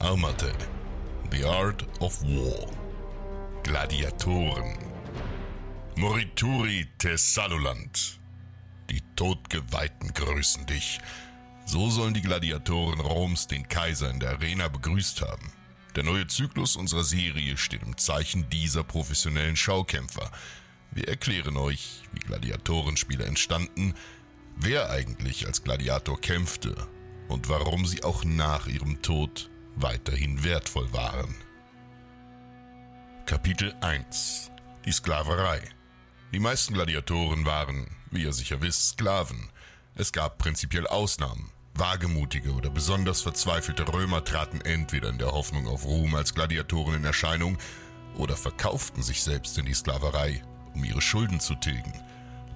Armate. The Art of War. Gladiatoren. Morituri Thessaluland. Die Todgeweihten grüßen dich. So sollen die Gladiatoren Roms den Kaiser in der Arena begrüßt haben. Der neue Zyklus unserer Serie steht im Zeichen dieser professionellen Schaukämpfer. Wir erklären euch, wie Gladiatorenspiele entstanden, wer eigentlich als Gladiator kämpfte und warum sie auch nach ihrem Tod weiterhin wertvoll waren. Kapitel 1 Die Sklaverei Die meisten Gladiatoren waren, wie ihr sicher wisst, Sklaven. Es gab prinzipiell Ausnahmen. Wagemutige oder besonders verzweifelte Römer traten entweder in der Hoffnung auf Ruhm als Gladiatoren in Erscheinung oder verkauften sich selbst in die Sklaverei, um ihre Schulden zu tilgen.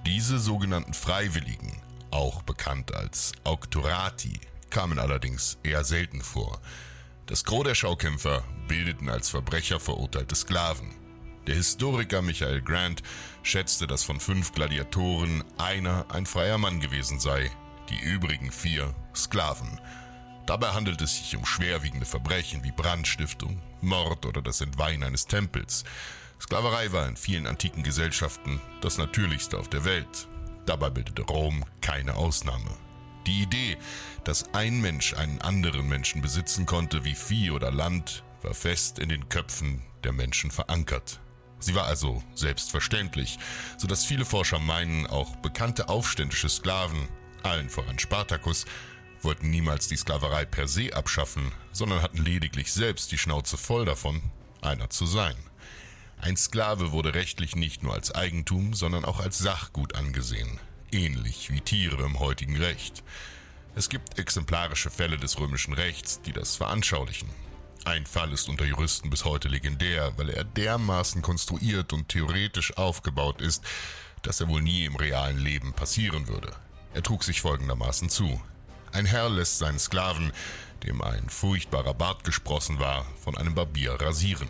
Diese sogenannten Freiwilligen, auch bekannt als Auctorati, kamen allerdings eher selten vor. Das Gros der Schaukämpfer bildeten als Verbrecher verurteilte Sklaven. Der Historiker Michael Grant schätzte, dass von fünf Gladiatoren einer ein freier Mann gewesen sei, die übrigen vier Sklaven. Dabei handelt es sich um schwerwiegende Verbrechen wie Brandstiftung, Mord oder das Entweihen eines Tempels. Sklaverei war in vielen antiken Gesellschaften das Natürlichste auf der Welt. Dabei bildete Rom keine Ausnahme. Die Idee, dass ein Mensch einen anderen Menschen besitzen konnte wie Vieh oder Land, war fest in den Köpfen der Menschen verankert. Sie war also selbstverständlich, so dass viele Forscher meinen, auch bekannte aufständische Sklaven, allen voran Spartacus, wollten niemals die Sklaverei per se abschaffen, sondern hatten lediglich selbst die Schnauze voll davon, einer zu sein. Ein Sklave wurde rechtlich nicht nur als Eigentum, sondern auch als Sachgut angesehen ähnlich wie Tiere im heutigen Recht. Es gibt exemplarische Fälle des römischen Rechts, die das veranschaulichen. Ein Fall ist unter Juristen bis heute legendär, weil er dermaßen konstruiert und theoretisch aufgebaut ist, dass er wohl nie im realen Leben passieren würde. Er trug sich folgendermaßen zu. Ein Herr lässt seinen Sklaven, dem ein furchtbarer Bart gesprossen war, von einem Barbier rasieren.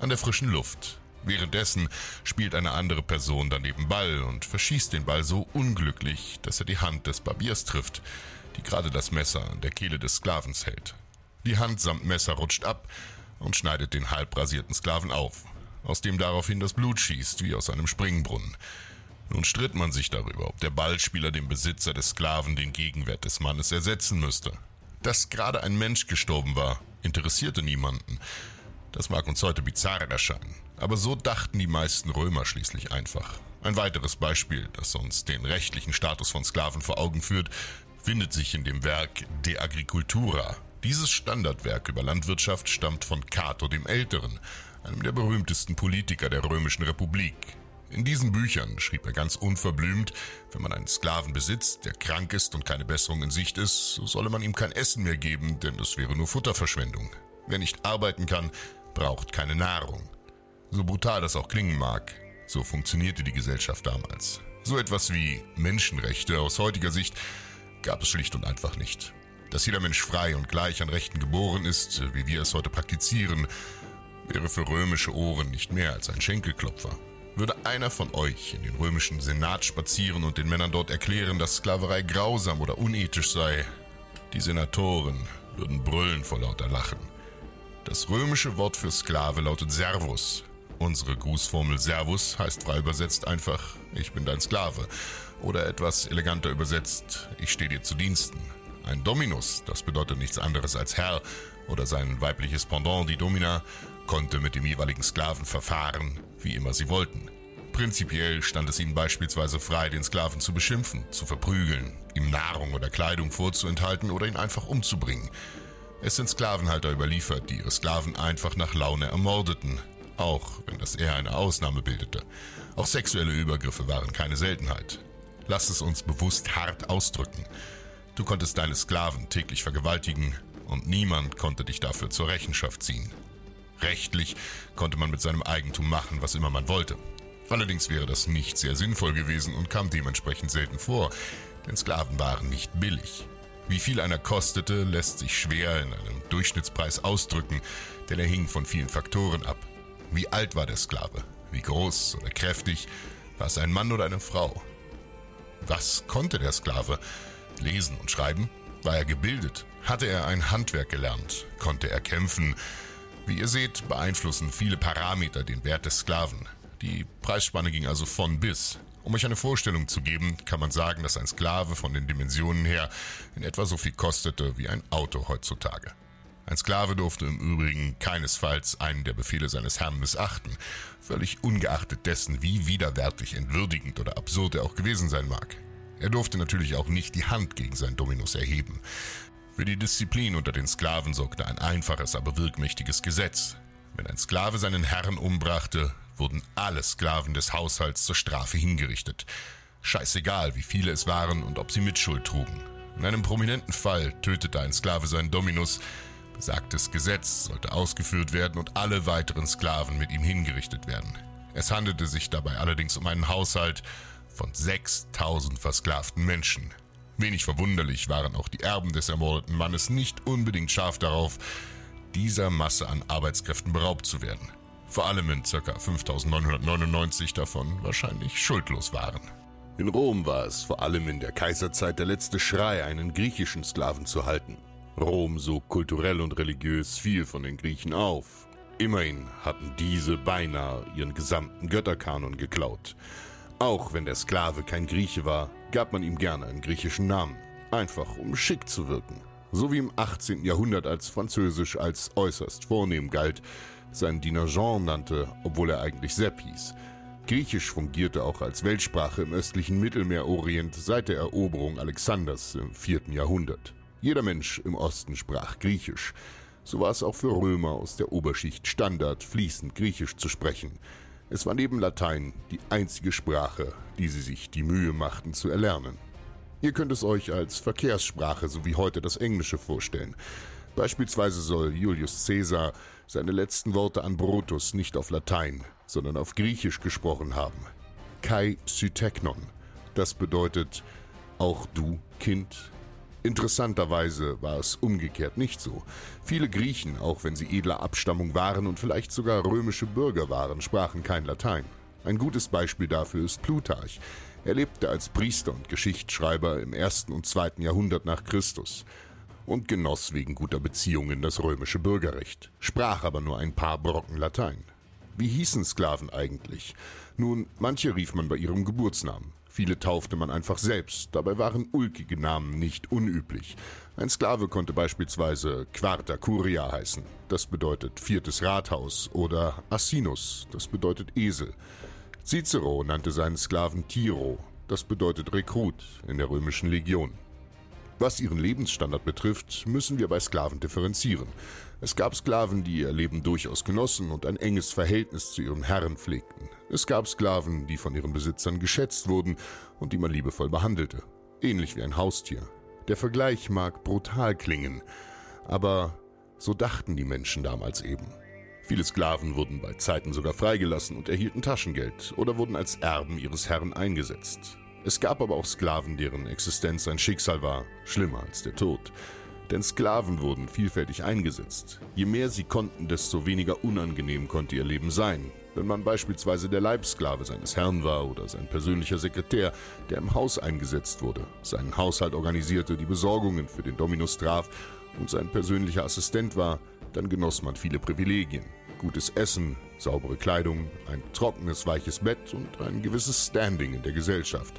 An der frischen Luft, Währenddessen spielt eine andere Person daneben Ball und verschießt den Ball so unglücklich, dass er die Hand des Barbiers trifft, die gerade das Messer an der Kehle des Sklavens hält. Die Hand samt Messer rutscht ab und schneidet den halb rasierten Sklaven auf, aus dem daraufhin das Blut schießt wie aus einem Springbrunnen. Nun stritt man sich darüber, ob der Ballspieler dem Besitzer des Sklaven den Gegenwert des Mannes ersetzen müsste. Dass gerade ein Mensch gestorben war, interessierte niemanden. Das mag uns heute bizarr erscheinen. Aber so dachten die meisten Römer schließlich einfach. Ein weiteres Beispiel, das uns den rechtlichen Status von Sklaven vor Augen führt, findet sich in dem Werk De Agricultura. Dieses Standardwerk über Landwirtschaft stammt von Cato dem Älteren, einem der berühmtesten Politiker der Römischen Republik. In diesen Büchern schrieb er ganz unverblümt, wenn man einen Sklaven besitzt, der krank ist und keine Besserung in Sicht ist, so solle man ihm kein Essen mehr geben, denn das wäre nur Futterverschwendung. Wer nicht arbeiten kann, braucht keine Nahrung. So brutal das auch klingen mag, so funktionierte die Gesellschaft damals. So etwas wie Menschenrechte aus heutiger Sicht gab es schlicht und einfach nicht. Dass jeder Mensch frei und gleich an Rechten geboren ist, wie wir es heute praktizieren, wäre für römische Ohren nicht mehr als ein Schenkelklopfer. Würde einer von euch in den römischen Senat spazieren und den Männern dort erklären, dass Sklaverei grausam oder unethisch sei, die Senatoren würden brüllen vor lauter Lachen. Das römische Wort für Sklave lautet Servus. Unsere Grußformel Servus heißt frei übersetzt einfach Ich bin dein Sklave. Oder etwas eleganter übersetzt Ich stehe dir zu Diensten. Ein Dominus, das bedeutet nichts anderes als Herr, oder sein weibliches Pendant, die Domina, konnte mit dem jeweiligen Sklaven verfahren, wie immer sie wollten. Prinzipiell stand es ihnen beispielsweise frei, den Sklaven zu beschimpfen, zu verprügeln, ihm Nahrung oder Kleidung vorzuenthalten oder ihn einfach umzubringen. Es sind Sklavenhalter überliefert, die ihre Sklaven einfach nach Laune ermordeten, auch wenn das eher eine Ausnahme bildete. Auch sexuelle Übergriffe waren keine Seltenheit. Lass es uns bewusst hart ausdrücken. Du konntest deine Sklaven täglich vergewaltigen und niemand konnte dich dafür zur Rechenschaft ziehen. Rechtlich konnte man mit seinem Eigentum machen, was immer man wollte. Allerdings wäre das nicht sehr sinnvoll gewesen und kam dementsprechend selten vor, denn Sklaven waren nicht billig. Wie viel einer kostete, lässt sich schwer in einem Durchschnittspreis ausdrücken, denn er hing von vielen Faktoren ab. Wie alt war der Sklave? Wie groß oder kräftig? War es ein Mann oder eine Frau? Was konnte der Sklave? Lesen und schreiben? War er gebildet? Hatte er ein Handwerk gelernt? Konnte er kämpfen? Wie ihr seht, beeinflussen viele Parameter den Wert des Sklaven. Die Preisspanne ging also von bis. Um euch eine Vorstellung zu geben, kann man sagen, dass ein Sklave von den Dimensionen her in etwa so viel kostete wie ein Auto heutzutage. Ein Sklave durfte im Übrigen keinesfalls einen der Befehle seines Herrn missachten, völlig ungeachtet dessen, wie widerwärtig, entwürdigend oder absurd er auch gewesen sein mag. Er durfte natürlich auch nicht die Hand gegen sein Dominus erheben. Für die Disziplin unter den Sklaven sorgte ein einfaches, aber wirkmächtiges Gesetz. Wenn ein Sklave seinen Herrn umbrachte, wurden alle Sklaven des Haushalts zur Strafe hingerichtet. Scheißegal, wie viele es waren und ob sie Mitschuld trugen. In einem prominenten Fall tötete ein Sklave seinen Dominus. Besagtes Gesetz sollte ausgeführt werden und alle weiteren Sklaven mit ihm hingerichtet werden. Es handelte sich dabei allerdings um einen Haushalt von 6000 versklavten Menschen. Wenig verwunderlich waren auch die Erben des ermordeten Mannes nicht unbedingt scharf darauf, dieser Masse an Arbeitskräften beraubt zu werden. Vor allem wenn ca. 5999 davon wahrscheinlich schuldlos waren. In Rom war es vor allem in der Kaiserzeit der letzte Schrei, einen griechischen Sklaven zu halten. Rom, so kulturell und religiös, fiel von den Griechen auf. Immerhin hatten diese beinahe ihren gesamten Götterkanon geklaut. Auch wenn der Sklave kein Grieche war, gab man ihm gerne einen griechischen Namen, einfach um schick zu wirken. So wie im 18. Jahrhundert als Französisch als äußerst vornehm galt, sein Diener Jean nannte, obwohl er eigentlich Sepp hieß. Griechisch fungierte auch als Weltsprache im östlichen Mittelmeerorient seit der Eroberung Alexanders im 4. Jahrhundert. Jeder Mensch im Osten sprach Griechisch. So war es auch für Römer aus der Oberschicht Standard, fließend Griechisch zu sprechen. Es war neben Latein die einzige Sprache, die sie sich die Mühe machten zu erlernen. Ihr könnt es euch als Verkehrssprache so wie heute das Englische vorstellen. Beispielsweise soll Julius Caesar seine letzten Worte an Brutus nicht auf Latein, sondern auf Griechisch gesprochen haben. Kai Syteknon. Das bedeutet, auch du, Kind, Interessanterweise war es umgekehrt nicht so. Viele Griechen, auch wenn sie edler Abstammung waren und vielleicht sogar römische Bürger waren, sprachen kein Latein. Ein gutes Beispiel dafür ist Plutarch. Er lebte als Priester und Geschichtsschreiber im ersten und zweiten Jahrhundert nach Christus und genoss wegen guter Beziehungen das römische Bürgerrecht, sprach aber nur ein paar Brocken Latein. Wie hießen Sklaven eigentlich? Nun, manche rief man bei ihrem Geburtsnamen. Viele taufte man einfach selbst, dabei waren ulkige Namen nicht unüblich. Ein Sklave konnte beispielsweise Quarta Curia heißen, das bedeutet viertes Rathaus, oder Assinus, das bedeutet Esel. Cicero nannte seinen Sklaven Tiro, das bedeutet Rekrut in der römischen Legion. Was ihren Lebensstandard betrifft, müssen wir bei Sklaven differenzieren. Es gab Sklaven, die ihr Leben durchaus genossen und ein enges Verhältnis zu ihren Herren pflegten. Es gab Sklaven, die von ihren Besitzern geschätzt wurden und die man liebevoll behandelte. Ähnlich wie ein Haustier. Der Vergleich mag brutal klingen, aber so dachten die Menschen damals eben. Viele Sklaven wurden bei Zeiten sogar freigelassen und erhielten Taschengeld oder wurden als Erben ihres Herrn eingesetzt. Es gab aber auch Sklaven, deren Existenz ein Schicksal war, schlimmer als der Tod. Denn Sklaven wurden vielfältig eingesetzt. Je mehr sie konnten, desto weniger unangenehm konnte ihr Leben sein. Wenn man beispielsweise der Leibsklave seines Herrn war oder sein persönlicher Sekretär, der im Haus eingesetzt wurde, seinen Haushalt organisierte, die Besorgungen für den Dominus traf und sein persönlicher Assistent war, dann genoss man viele Privilegien. Gutes Essen, saubere Kleidung, ein trockenes, weiches Bett und ein gewisses Standing in der Gesellschaft.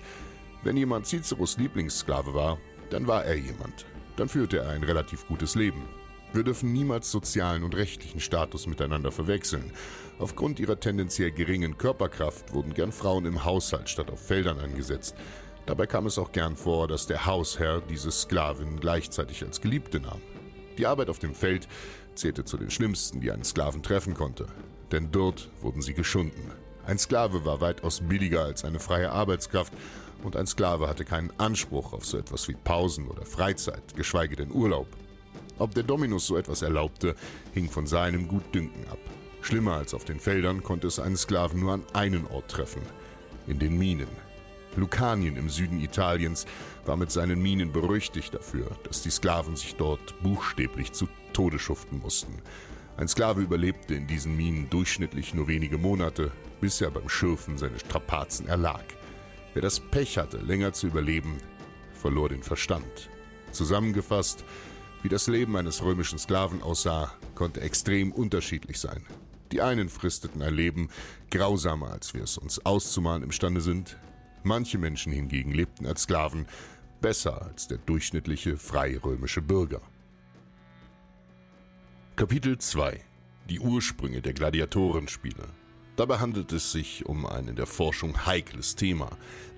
Wenn jemand Ciceros Lieblingssklave war, dann war er jemand. Dann führte er ein relativ gutes Leben. Wir dürfen niemals sozialen und rechtlichen Status miteinander verwechseln. Aufgrund ihrer tendenziell geringen Körperkraft wurden gern Frauen im Haushalt statt auf Feldern eingesetzt. Dabei kam es auch gern vor, dass der Hausherr diese Sklavin gleichzeitig als Geliebte nahm. Die Arbeit auf dem Feld zählte zu den schlimmsten, die einen Sklaven treffen konnte. Denn dort wurden sie geschunden. Ein Sklave war weitaus billiger als eine freie Arbeitskraft und ein Sklave hatte keinen Anspruch auf so etwas wie Pausen oder Freizeit, geschweige denn Urlaub. Ob der Dominus so etwas erlaubte, hing von seinem Gutdünken ab. Schlimmer als auf den Feldern konnte es einen Sklaven nur an einen Ort treffen, in den Minen. Lucanien im Süden Italiens war mit seinen Minen berüchtigt dafür, dass die Sklaven sich dort buchstäblich zu Tode schuften mussten. Ein Sklave überlebte in diesen Minen durchschnittlich nur wenige Monate, bis er beim Schürfen seine Strapazen erlag. Wer das Pech hatte, länger zu überleben, verlor den Verstand. Zusammengefasst, wie das Leben eines römischen Sklaven aussah, konnte extrem unterschiedlich sein. Die einen fristeten ein Leben grausamer, als wir es uns auszumalen imstande sind. Manche Menschen hingegen lebten als Sklaven besser als der durchschnittliche freie römische Bürger. Kapitel 2 Die Ursprünge der Gladiatorenspiele Dabei handelt es sich um ein in der Forschung heikles Thema.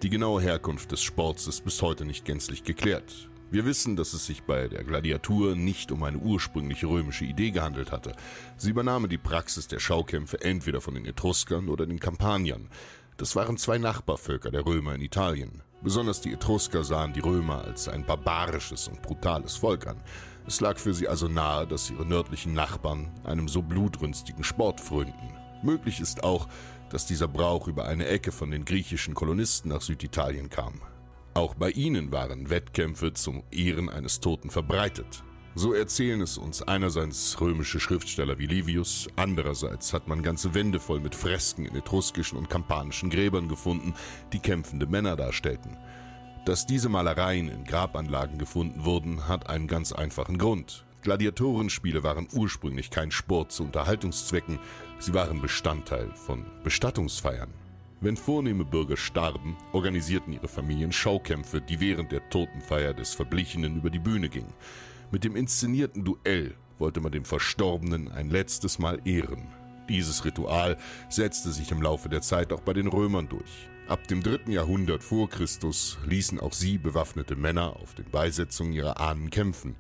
Die genaue Herkunft des Sports ist bis heute nicht gänzlich geklärt. Wir wissen, dass es sich bei der Gladiatur nicht um eine ursprüngliche römische Idee gehandelt hatte. Sie übernahmen die Praxis der Schaukämpfe entweder von den Etruskern oder den Kampaniern. Das waren zwei Nachbarvölker der Römer in Italien. Besonders die Etrusker sahen die Römer als ein barbarisches und brutales Volk an. Es lag für sie also nahe, dass ihre nördlichen Nachbarn einem so blutrünstigen Sport frönten. Möglich ist auch, dass dieser Brauch über eine Ecke von den griechischen Kolonisten nach Süditalien kam. Auch bei ihnen waren Wettkämpfe zum Ehren eines Toten verbreitet. So erzählen es uns einerseits römische Schriftsteller wie Livius, andererseits hat man ganze Wände voll mit Fresken in etruskischen und kampanischen Gräbern gefunden, die kämpfende Männer darstellten. Dass diese Malereien in Grabanlagen gefunden wurden, hat einen ganz einfachen Grund. Gladiatorenspiele waren ursprünglich kein Sport zu Unterhaltungszwecken, sie waren Bestandteil von Bestattungsfeiern. Wenn vornehme Bürger starben, organisierten ihre Familien Schaukämpfe, die während der Totenfeier des Verblichenen über die Bühne gingen. Mit dem inszenierten Duell wollte man den Verstorbenen ein letztes Mal ehren. Dieses Ritual setzte sich im Laufe der Zeit auch bei den Römern durch. Ab dem dritten Jahrhundert vor Christus ließen auch sie bewaffnete Männer auf den Beisetzungen ihrer Ahnen kämpfen.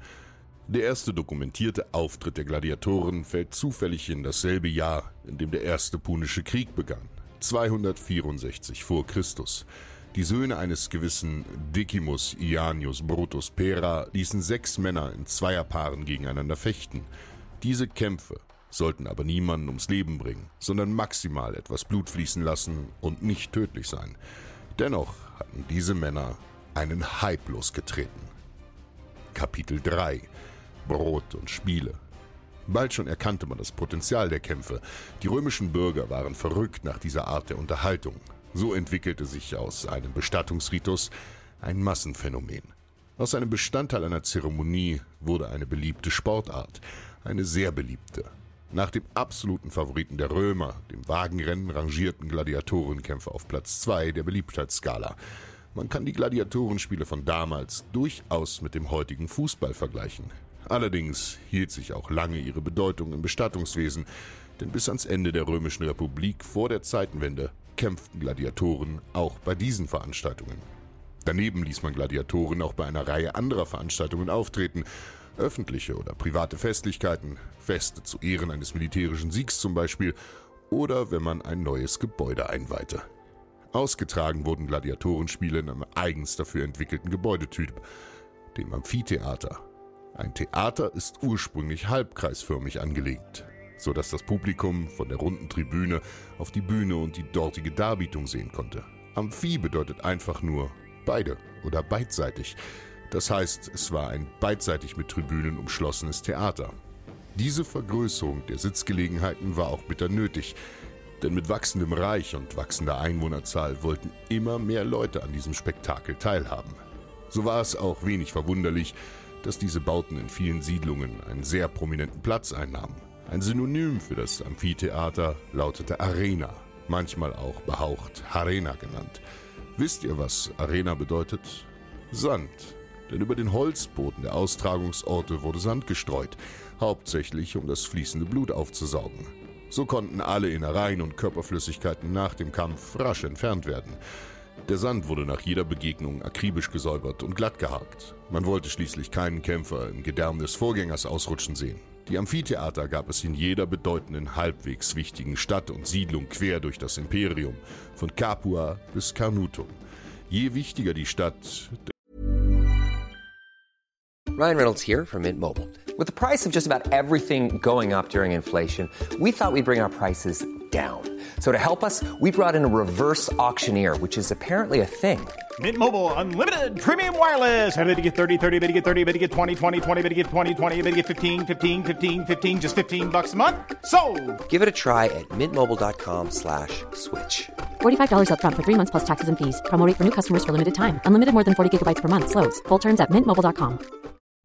Der erste dokumentierte Auftritt der Gladiatoren fällt zufällig in dasselbe Jahr, in dem der erste Punische Krieg begann. 264 vor Christus. Die Söhne eines gewissen Decimus Ianius Brutus Pera ließen sechs Männer in Zweierpaaren gegeneinander fechten. Diese Kämpfe sollten aber niemanden ums Leben bringen, sondern maximal etwas Blut fließen lassen und nicht tödlich sein. Dennoch hatten diese Männer einen Hype losgetreten. Kapitel 3 Brot und Spiele Bald schon erkannte man das Potenzial der Kämpfe. Die römischen Bürger waren verrückt nach dieser Art der Unterhaltung. So entwickelte sich aus einem Bestattungsritus ein Massenphänomen. Aus einem Bestandteil einer Zeremonie wurde eine beliebte Sportart, eine sehr beliebte. Nach dem absoluten Favoriten der Römer, dem Wagenrennen, rangierten Gladiatorenkämpfe auf Platz 2 der Beliebtheitsskala. Man kann die Gladiatorenspiele von damals durchaus mit dem heutigen Fußball vergleichen. Allerdings hielt sich auch lange ihre Bedeutung im Bestattungswesen, denn bis ans Ende der Römischen Republik vor der Zeitenwende kämpften Gladiatoren auch bei diesen Veranstaltungen. Daneben ließ man Gladiatoren auch bei einer Reihe anderer Veranstaltungen auftreten, öffentliche oder private Festlichkeiten, Feste zu Ehren eines militärischen Siegs zum Beispiel, oder wenn man ein neues Gebäude einweihte. Ausgetragen wurden Gladiatorenspiele in einem eigens dafür entwickelten Gebäudetyp, dem Amphitheater ein Theater ist ursprünglich halbkreisförmig angelegt, so dass das Publikum von der runden Tribüne auf die Bühne und die dortige Darbietung sehen konnte. Amphi bedeutet einfach nur beide oder beidseitig. Das heißt, es war ein beidseitig mit Tribünen umschlossenes Theater. Diese Vergrößerung der Sitzgelegenheiten war auch bitter nötig, denn mit wachsendem Reich und wachsender Einwohnerzahl wollten immer mehr Leute an diesem Spektakel teilhaben. So war es auch wenig verwunderlich, dass diese Bauten in vielen Siedlungen einen sehr prominenten Platz einnahmen. Ein Synonym für das Amphitheater lautete Arena, manchmal auch behaucht Harena genannt. Wisst ihr, was Arena bedeutet? Sand. Denn über den Holzboden der Austragungsorte wurde Sand gestreut, hauptsächlich um das fließende Blut aufzusaugen. So konnten alle Innereien und Körperflüssigkeiten nach dem Kampf rasch entfernt werden. Der Sand wurde nach jeder Begegnung akribisch gesäubert und glatt gehakt. Man wollte schließlich keinen Kämpfer im Gedärm des Vorgängers ausrutschen sehen. Die Amphitheater gab es in jeder bedeutenden, halbwegs wichtigen Stadt und Siedlung quer durch das Imperium, von Capua bis Carnutum. Je wichtiger die Stadt, Ryan Reynolds here from Mint Mobile. With the price of just about everything going up during inflation, we thought we'd bring our prices down. So to help us, we brought in a reverse auctioneer, which is apparently a thing. Mint Mobile unlimited premium wireless. Ready to get 30, 30, bit to get 30, bit to get 20, 20, 20, bit to get 20, 20, bit to get 15, 15, 15, 15 just 15 bucks a month. So, Give it a try at mintmobile.com slash switch. $45 upfront for three months plus taxes and fees. Promo rate for new customers for limited time. Unlimited more than 40 gigabytes per month. Slows. Full terms at mintmobile.com.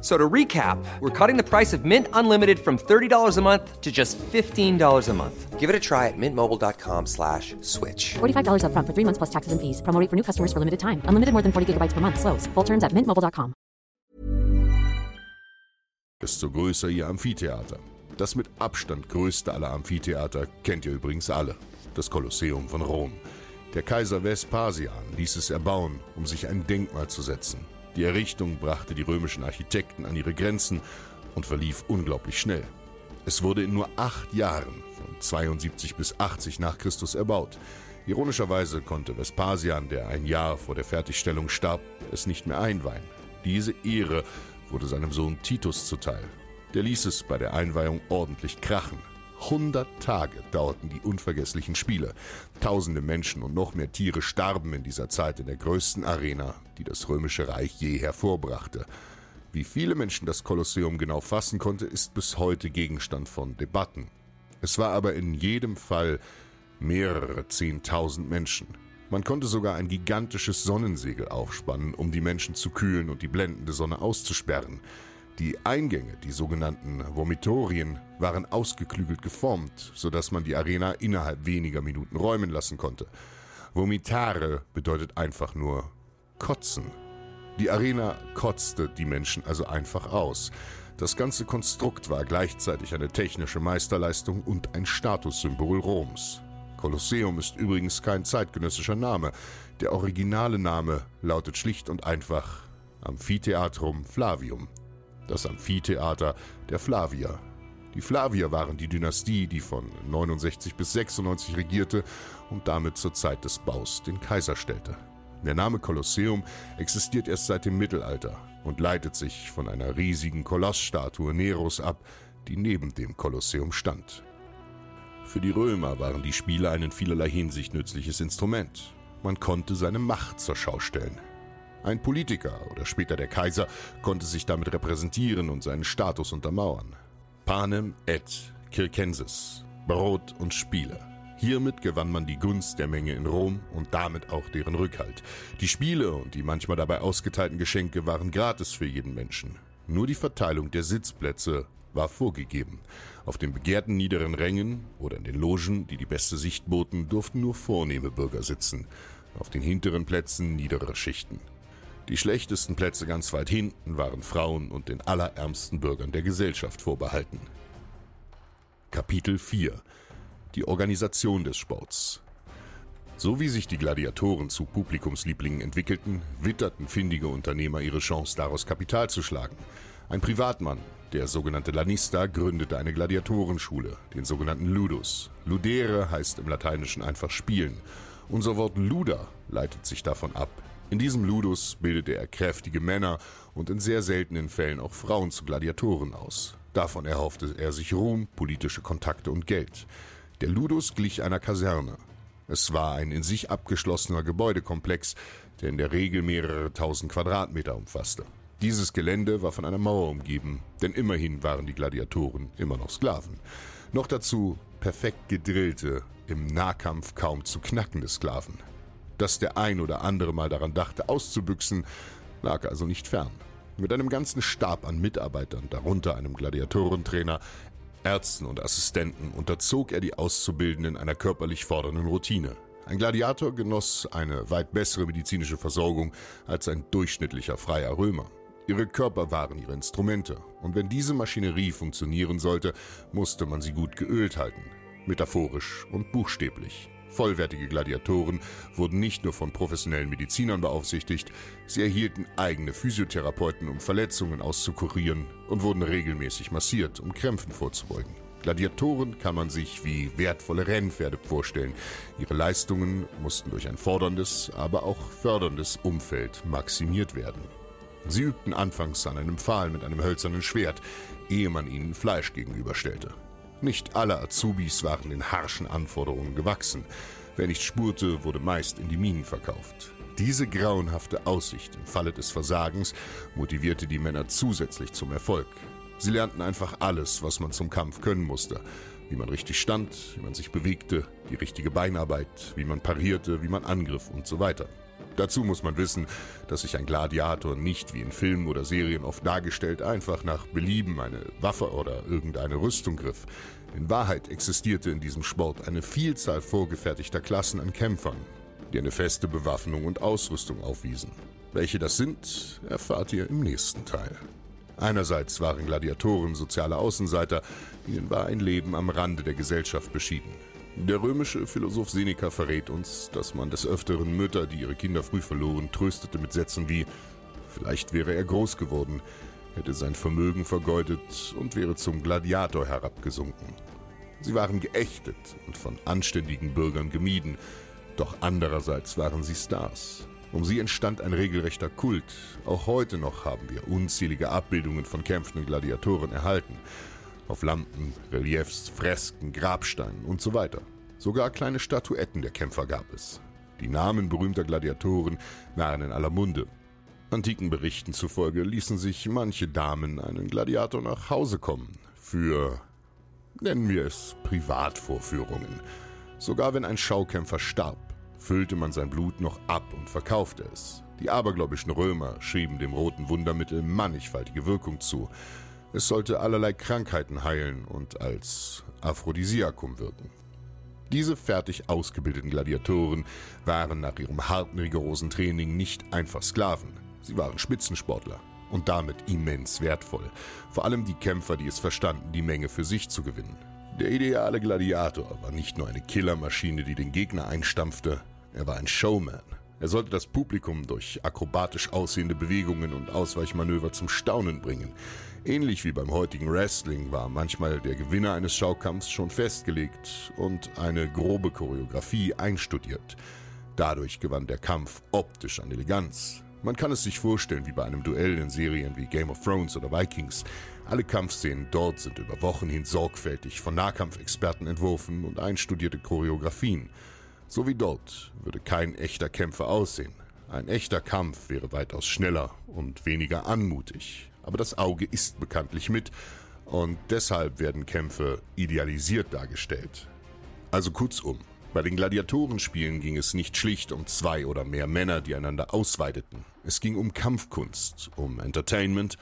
So to recap, we're cutting the price of Mint Unlimited from $30 a month to just $15 a month. Give it a try at mintmobile.com slash switch. $45 upfront for three months plus taxes and fees. Promo for new customers for limited time. Unlimited more than 40 gigabytes per month. Slows. Full terms at mintmobile.com. desto größer ihr Amphitheater. Das mit Abstand größte aller Amphitheater kennt ihr übrigens alle, das Kolosseum von Rom. Der Kaiser Vespasian ließ es erbauen, um sich ein Denkmal zu setzen. Die Errichtung brachte die römischen Architekten an ihre Grenzen und verlief unglaublich schnell. Es wurde in nur acht Jahren, von 72 bis 80 nach Christus, erbaut. Ironischerweise konnte Vespasian, der ein Jahr vor der Fertigstellung starb, es nicht mehr einweihen. Diese Ehre wurde seinem Sohn Titus zuteil. Der ließ es bei der Einweihung ordentlich krachen. 100 Tage dauerten die unvergesslichen Spiele. Tausende Menschen und noch mehr Tiere starben in dieser Zeit in der größten Arena, die das römische Reich je hervorbrachte. Wie viele Menschen das Kolosseum genau fassen konnte, ist bis heute Gegenstand von Debatten. Es war aber in jedem Fall mehrere Zehntausend Menschen. Man konnte sogar ein gigantisches Sonnensegel aufspannen, um die Menschen zu kühlen und die blendende Sonne auszusperren. Die Eingänge, die sogenannten Vomitorien, waren ausgeklügelt geformt, sodass man die Arena innerhalb weniger Minuten räumen lassen konnte. Vomitare bedeutet einfach nur kotzen. Die Arena kotzte die Menschen also einfach aus. Das ganze Konstrukt war gleichzeitig eine technische Meisterleistung und ein Statussymbol Roms. Kolosseum ist übrigens kein zeitgenössischer Name. Der originale Name lautet schlicht und einfach Amphitheatrum Flavium. Das Amphitheater der Flavier. Die Flavier waren die Dynastie, die von 69 bis 96 regierte und damit zur Zeit des Baus den Kaiser stellte. Der Name Kolosseum existiert erst seit dem Mittelalter und leitet sich von einer riesigen Kolossstatue Neros ab, die neben dem Kolosseum stand. Für die Römer waren die Spiele ein in vielerlei Hinsicht nützliches Instrument. Man konnte seine Macht zur Schau stellen. Ein Politiker oder später der Kaiser konnte sich damit repräsentieren und seinen Status untermauern. Panem et Circenses, Brot und Spiele. Hiermit gewann man die Gunst der Menge in Rom und damit auch deren Rückhalt. Die Spiele und die manchmal dabei ausgeteilten Geschenke waren gratis für jeden Menschen. Nur die Verteilung der Sitzplätze war vorgegeben. Auf den begehrten niederen Rängen oder in den Logen, die die beste Sicht boten, durften nur vornehme Bürger sitzen. Auf den hinteren Plätzen niedere Schichten. Die schlechtesten Plätze ganz weit hinten waren Frauen und den allerärmsten Bürgern der Gesellschaft vorbehalten. Kapitel 4 Die Organisation des Sports So wie sich die Gladiatoren zu Publikumslieblingen entwickelten, witterten findige Unternehmer ihre Chance, daraus Kapital zu schlagen. Ein Privatmann, der sogenannte Lanista, gründete eine Gladiatorenschule, den sogenannten Ludus. Ludere heißt im Lateinischen einfach spielen. Unser Wort Luder leitet sich davon ab, In diesem Ludus bildete er kräftige Männer und in sehr seltenen Fällen auch Frauen zu Gladiatoren aus. Davon erhoffte er sich Ruhm, politische Kontakte und Geld. Der Ludus glich einer Kaserne. Es war ein in sich abgeschlossener Gebäudekomplex, der in der Regel mehrere tausend Quadratmeter umfasste. Dieses Gelände war von einer Mauer umgeben, denn immerhin waren die Gladiatoren immer noch Sklaven. Noch dazu perfekt gedrillte, im Nahkampf kaum zu knackende Sklaven. Dass der ein oder andere mal daran dachte, auszubüchsen, lag also nicht fern. Mit einem ganzen Stab an Mitarbeitern, darunter einem Gladiatorentrainer, Ärzten und Assistenten, unterzog er die Auszubildenden einer körperlich fordernden Routine. Ein Gladiator genoss eine weit bessere medizinische Versorgung als ein durchschnittlicher freier Römer. Ihre Körper waren ihre Instrumente, und wenn diese Maschinerie funktionieren sollte, musste man sie gut geölt halten, metaphorisch und buchstäblich. Vollwertige Gladiatoren wurden nicht nur von professionellen Medizinern beaufsichtigt, sie erhielten eigene Physiotherapeuten, um Verletzungen auszukurieren und wurden regelmäßig massiert, um Krämpfen vorzubeugen. Gladiatoren kann man sich wie wertvolle Rennpferde vorstellen. Ihre Leistungen mussten durch ein forderndes, aber auch förderndes Umfeld maximiert werden. Sie übten anfangs an einem Pfahl mit einem hölzernen Schwert, ehe man ihnen Fleisch gegenüberstellte. Nicht alle Azubis waren den harschen Anforderungen gewachsen. Wer nicht spurte, wurde meist in die Minen verkauft. Diese grauenhafte Aussicht im Falle des Versagens motivierte die Männer zusätzlich zum Erfolg. Sie lernten einfach alles, was man zum Kampf können musste. Wie man richtig stand, wie man sich bewegte, die richtige Beinarbeit, wie man parierte, wie man angriff und so weiter. Dazu muss man wissen, dass sich ein Gladiator nicht wie in Filmen oder Serien oft dargestellt einfach nach Belieben eine Waffe oder irgendeine Rüstung griff. In Wahrheit existierte in diesem Sport eine Vielzahl vorgefertigter Klassen an Kämpfern, die eine feste Bewaffnung und Ausrüstung aufwiesen. Welche das sind, erfahrt ihr im nächsten Teil. Einerseits waren Gladiatoren soziale Außenseiter, ihnen war ein Leben am Rande der Gesellschaft beschieden. Der römische Philosoph Seneca verrät uns, dass man des Öfteren Mütter, die ihre Kinder früh verloren, tröstete mit Sätzen wie Vielleicht wäre er groß geworden, hätte sein Vermögen vergeudet und wäre zum Gladiator herabgesunken. Sie waren geächtet und von anständigen Bürgern gemieden, doch andererseits waren sie Stars. Um sie entstand ein regelrechter Kult. Auch heute noch haben wir unzählige Abbildungen von kämpfenden Gladiatoren erhalten auf Lampen, Reliefs, Fresken, Grabsteinen und so weiter. Sogar kleine Statuetten der Kämpfer gab es. Die Namen berühmter Gladiatoren waren in aller Munde. Antiken Berichten zufolge ließen sich manche Damen einen Gladiator nach Hause kommen für, nennen wir es, Privatvorführungen. Sogar wenn ein Schaukämpfer starb, füllte man sein Blut noch ab und verkaufte es. Die abergläubischen Römer schrieben dem roten Wundermittel mannigfaltige Wirkung zu, es sollte allerlei Krankheiten heilen und als Aphrodisiakum wirken. Diese fertig ausgebildeten Gladiatoren waren nach ihrem harten, rigorosen Training nicht einfach Sklaven. Sie waren Spitzensportler und damit immens wertvoll. Vor allem die Kämpfer, die es verstanden, die Menge für sich zu gewinnen. Der ideale Gladiator war nicht nur eine Killermaschine, die den Gegner einstampfte, er war ein Showman. Er sollte das Publikum durch akrobatisch aussehende Bewegungen und Ausweichmanöver zum Staunen bringen. Ähnlich wie beim heutigen Wrestling war manchmal der Gewinner eines Schaukampfs schon festgelegt und eine grobe Choreografie einstudiert. Dadurch gewann der Kampf optisch an Eleganz. Man kann es sich vorstellen wie bei einem Duell in Serien wie Game of Thrones oder Vikings. Alle Kampfszenen dort sind über Wochen hin sorgfältig von Nahkampfexperten entworfen und einstudierte Choreografien. So wie dort würde kein echter Kämpfer aussehen. Ein echter Kampf wäre weitaus schneller und weniger anmutig aber das Auge isst bekanntlich mit und deshalb werden Kämpfe idealisiert dargestellt. Also kurzum, bei den Gladiatorenspielen ging es nicht schlicht um zwei oder mehr Männer, die einander ausweideten. Es ging um Kampfkunst, um Entertainment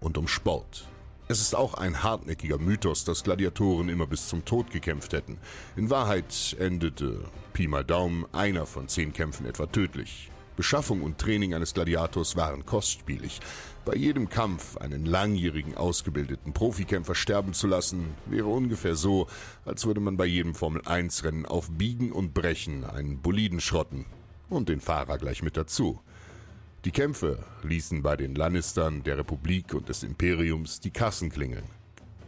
und um Sport. Es ist auch ein hartnäckiger Mythos, dass Gladiatoren immer bis zum Tod gekämpft hätten. In Wahrheit endete, Pi mal Daumen, einer von zehn Kämpfen etwa tödlich. Beschaffung und Training eines Gladiators waren kostspielig. Bei jedem Kampf einen langjährigen ausgebildeten Profikämpfer sterben zu lassen, wäre ungefähr so, als würde man bei jedem Formel-1-Rennen auf Biegen und Brechen einen Boliden schrotten und den Fahrer gleich mit dazu. Die Kämpfe ließen bei den Lannistern, der Republik und des Imperiums die Kassen klingeln.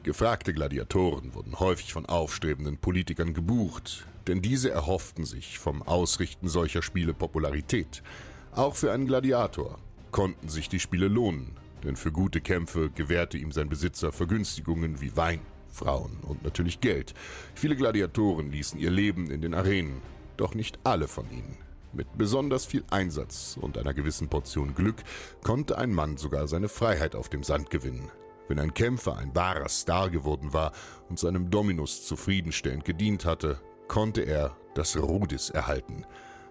Gefragte Gladiatoren wurden häufig von aufstrebenden Politikern gebucht, denn diese erhofften sich vom Ausrichten solcher Spiele Popularität. Auch für einen Gladiator konnten sich die Spiele lohnen, denn für gute Kämpfe gewährte ihm sein Besitzer Vergünstigungen wie Wein, Frauen und natürlich Geld. Viele Gladiatoren ließen ihr Leben in den Arenen, doch nicht alle von ihnen. Mit besonders viel Einsatz und einer gewissen Portion Glück konnte ein Mann sogar seine Freiheit auf dem Sand gewinnen. Wenn ein Kämpfer ein wahrer Star geworden war und seinem Dominus zufriedenstellend gedient hatte, konnte er das Rudis erhalten.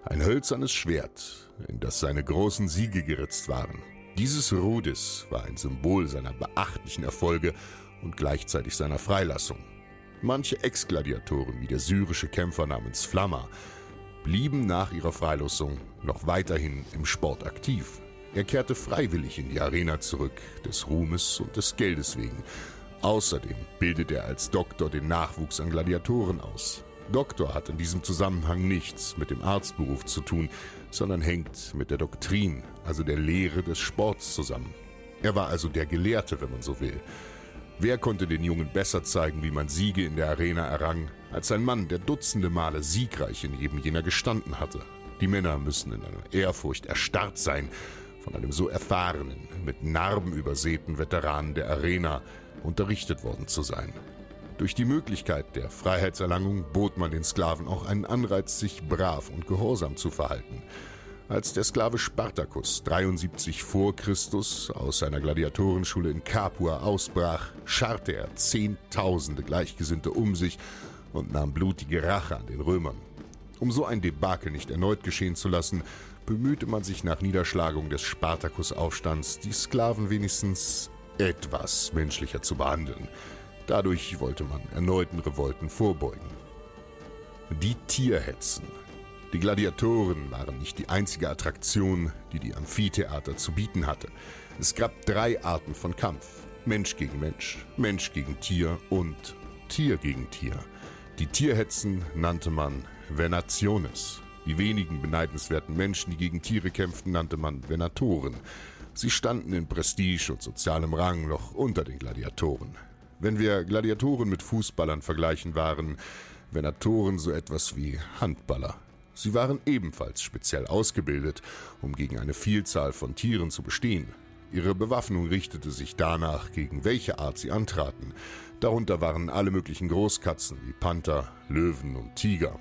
Ein hölzernes Schwert, in das seine großen Siege geritzt waren. Dieses Rudis war ein Symbol seiner beachtlichen Erfolge und gleichzeitig seiner Freilassung. Manche Ex-Gladiatoren, wie der syrische Kämpfer namens Flamma, blieben nach ihrer Freilassung noch weiterhin im Sport aktiv. Er kehrte freiwillig in die Arena zurück, des Ruhmes und des Geldes wegen. Außerdem bildet er als Doktor den Nachwuchs an Gladiatoren aus. Doktor hat in diesem Zusammenhang nichts mit dem Arztberuf zu tun, sondern hängt mit der Doktrin, also der Lehre des Sports zusammen. Er war also der Gelehrte, wenn man so will. Wer konnte den Jungen besser zeigen, wie man Siege in der Arena errang, als ein Mann, der dutzende Male siegreich in jedem jener gestanden hatte? Die Männer müssen in einer Ehrfurcht erstarrt sein, von einem so erfahrenen, mit Narben übersäten Veteranen der Arena unterrichtet worden zu sein. Durch die Möglichkeit der Freiheitserlangung bot man den Sklaven auch einen Anreiz, sich brav und gehorsam zu verhalten. Als der Sklave Spartacus 73 vor Christus aus seiner Gladiatorenschule in Capua ausbrach, scharrte er Zehntausende Gleichgesinnte um sich und nahm blutige Rache an den Römern. Um so ein Debakel nicht erneut geschehen zu lassen, bemühte man sich nach Niederschlagung des Spartacus-Aufstands, die Sklaven wenigstens etwas menschlicher zu behandeln. Dadurch wollte man erneuten Revolten vorbeugen. Die Tierhetzen die Gladiatoren waren nicht die einzige Attraktion, die die Amphitheater zu bieten hatte. Es gab drei Arten von Kampf. Mensch gegen Mensch, Mensch gegen Tier und Tier gegen Tier. Die Tierhetzen nannte man Venationes. Die wenigen beneidenswerten Menschen, die gegen Tiere kämpften, nannte man Venatoren. Sie standen in Prestige und sozialem Rang noch unter den Gladiatoren. Wenn wir Gladiatoren mit Fußballern vergleichen, waren Venatoren so etwas wie Handballer. Sie waren ebenfalls speziell ausgebildet, um gegen eine Vielzahl von Tieren zu bestehen. Ihre Bewaffnung richtete sich danach, gegen welche Art sie antraten. Darunter waren alle möglichen Großkatzen wie Panther, Löwen und Tiger.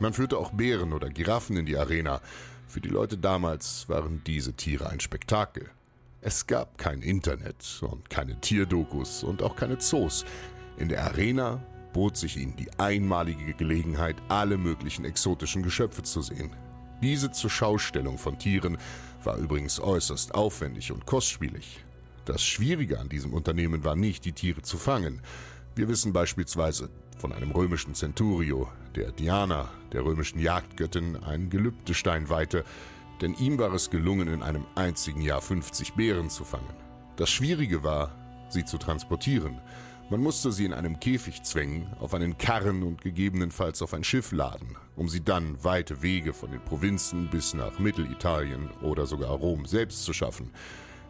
Man führte auch Bären oder Giraffen in die Arena. Für die Leute damals waren diese Tiere ein Spektakel. Es gab kein Internet und keine Tierdokus und auch keine Zoos. In der Arena bot sich ihnen die einmalige Gelegenheit, alle möglichen exotischen Geschöpfe zu sehen. Diese zur Schaustellung von Tieren war übrigens äußerst aufwendig und kostspielig. Das Schwierige an diesem Unternehmen war nicht, die Tiere zu fangen. Wir wissen beispielsweise von einem römischen Centurio, der Diana, der römischen Jagdgöttin, einen Gelübdestein weihte, denn ihm war es gelungen, in einem einzigen Jahr 50 Bären zu fangen. Das Schwierige war, sie zu transportieren. Man musste sie in einem Käfig zwängen, auf einen Karren und gegebenenfalls auf ein Schiff laden, um sie dann weite Wege von den Provinzen bis nach Mittelitalien oder sogar Rom selbst zu schaffen.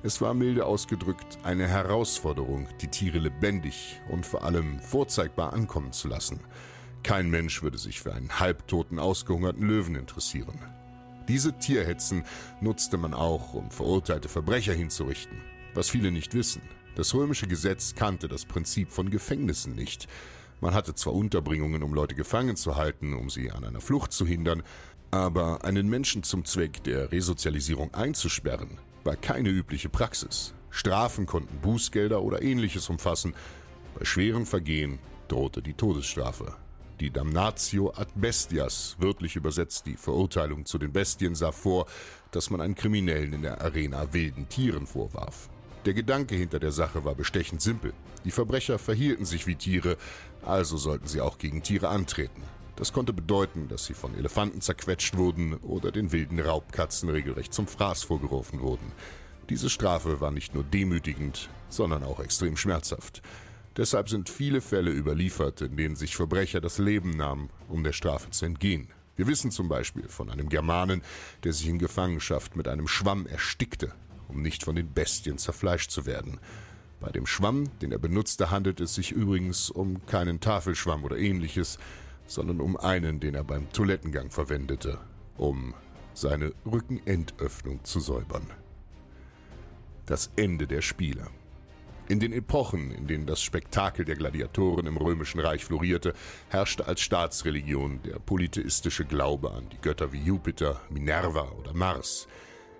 Es war milde ausgedrückt eine Herausforderung, die Tiere lebendig und vor allem vorzeigbar ankommen zu lassen. Kein Mensch würde sich für einen halbtoten, ausgehungerten Löwen interessieren. Diese Tierhetzen nutzte man auch, um verurteilte Verbrecher hinzurichten. Was viele nicht wissen, das römische Gesetz kannte das Prinzip von Gefängnissen nicht. Man hatte zwar Unterbringungen, um Leute gefangen zu halten, um sie an einer Flucht zu hindern, aber einen Menschen zum Zweck der Resozialisierung einzusperren, war keine übliche Praxis. Strafen konnten Bußgelder oder ähnliches umfassen. Bei schweren Vergehen drohte die Todesstrafe. Die Damnatio ad bestias, wörtlich übersetzt die Verurteilung zu den Bestien, sah vor, dass man einen Kriminellen in der Arena wilden Tieren vorwarf. Der Gedanke hinter der Sache war bestechend simpel. Die Verbrecher verhielten sich wie Tiere, also sollten sie auch gegen Tiere antreten. Das konnte bedeuten, dass sie von Elefanten zerquetscht wurden oder den wilden Raubkatzen regelrecht zum Fraß vorgeworfen wurden. Diese Strafe war nicht nur demütigend, sondern auch extrem schmerzhaft. Deshalb sind viele Fälle überliefert, in denen sich Verbrecher das Leben nahmen, um der Strafe zu entgehen. Wir wissen zum Beispiel von einem Germanen, der sich in Gefangenschaft mit einem Schwamm erstickte, um nicht von den Bestien zerfleischt zu werden. Bei dem Schwamm, den er benutzte, handelt es sich übrigens um keinen Tafelschwamm oder ähnliches, sondern um einen, den er beim Toilettengang verwendete, um seine Rückenendöffnung zu säubern. Das Ende der Spiele. In den Epochen, in denen das Spektakel der Gladiatoren im römischen Reich florierte, herrschte als Staatsreligion der polytheistische Glaube an die Götter wie Jupiter, Minerva oder Mars.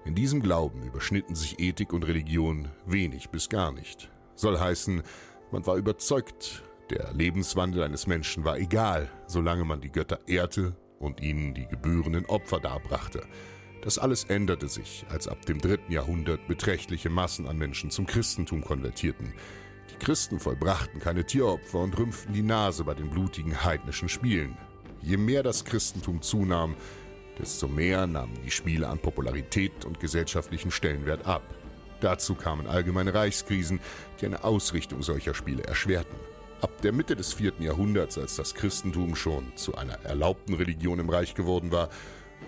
In diesem Glauben überschnitten sich Ethik und Religion wenig bis gar nicht. Soll heißen, man war überzeugt, der Lebenswandel eines Menschen war egal, solange man die Götter ehrte und ihnen die gebührenden Opfer darbrachte. Das alles änderte sich, als ab dem dritten Jahrhundert beträchtliche Massen an Menschen zum Christentum konvertierten. Die Christen vollbrachten keine Tieropfer und rümpften die Nase bei den blutigen heidnischen Spielen. Je mehr das Christentum zunahm, desto mehr nahmen die Spiele an Popularität und gesellschaftlichen Stellenwert ab. Dazu kamen allgemeine Reichskrisen, die eine Ausrichtung solcher Spiele erschwerten. Ab der Mitte des vierten Jahrhunderts, als das Christentum schon zu einer erlaubten Religion im Reich geworden war,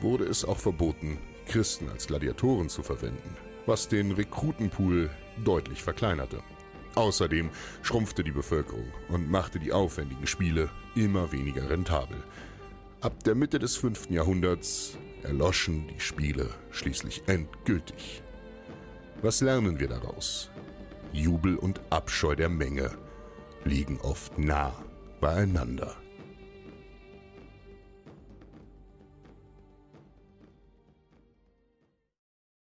wurde es auch verboten, Christen als Gladiatoren zu verwenden, was den Rekrutenpool deutlich verkleinerte. Außerdem schrumpfte die Bevölkerung und machte die aufwendigen Spiele immer weniger rentabel. Ab der Mitte des fünften Jahrhunderts erloschen die Spiele schließlich endgültig. Was lernen wir daraus? Jubel und Abscheu der Menge liegen oft nah beieinander.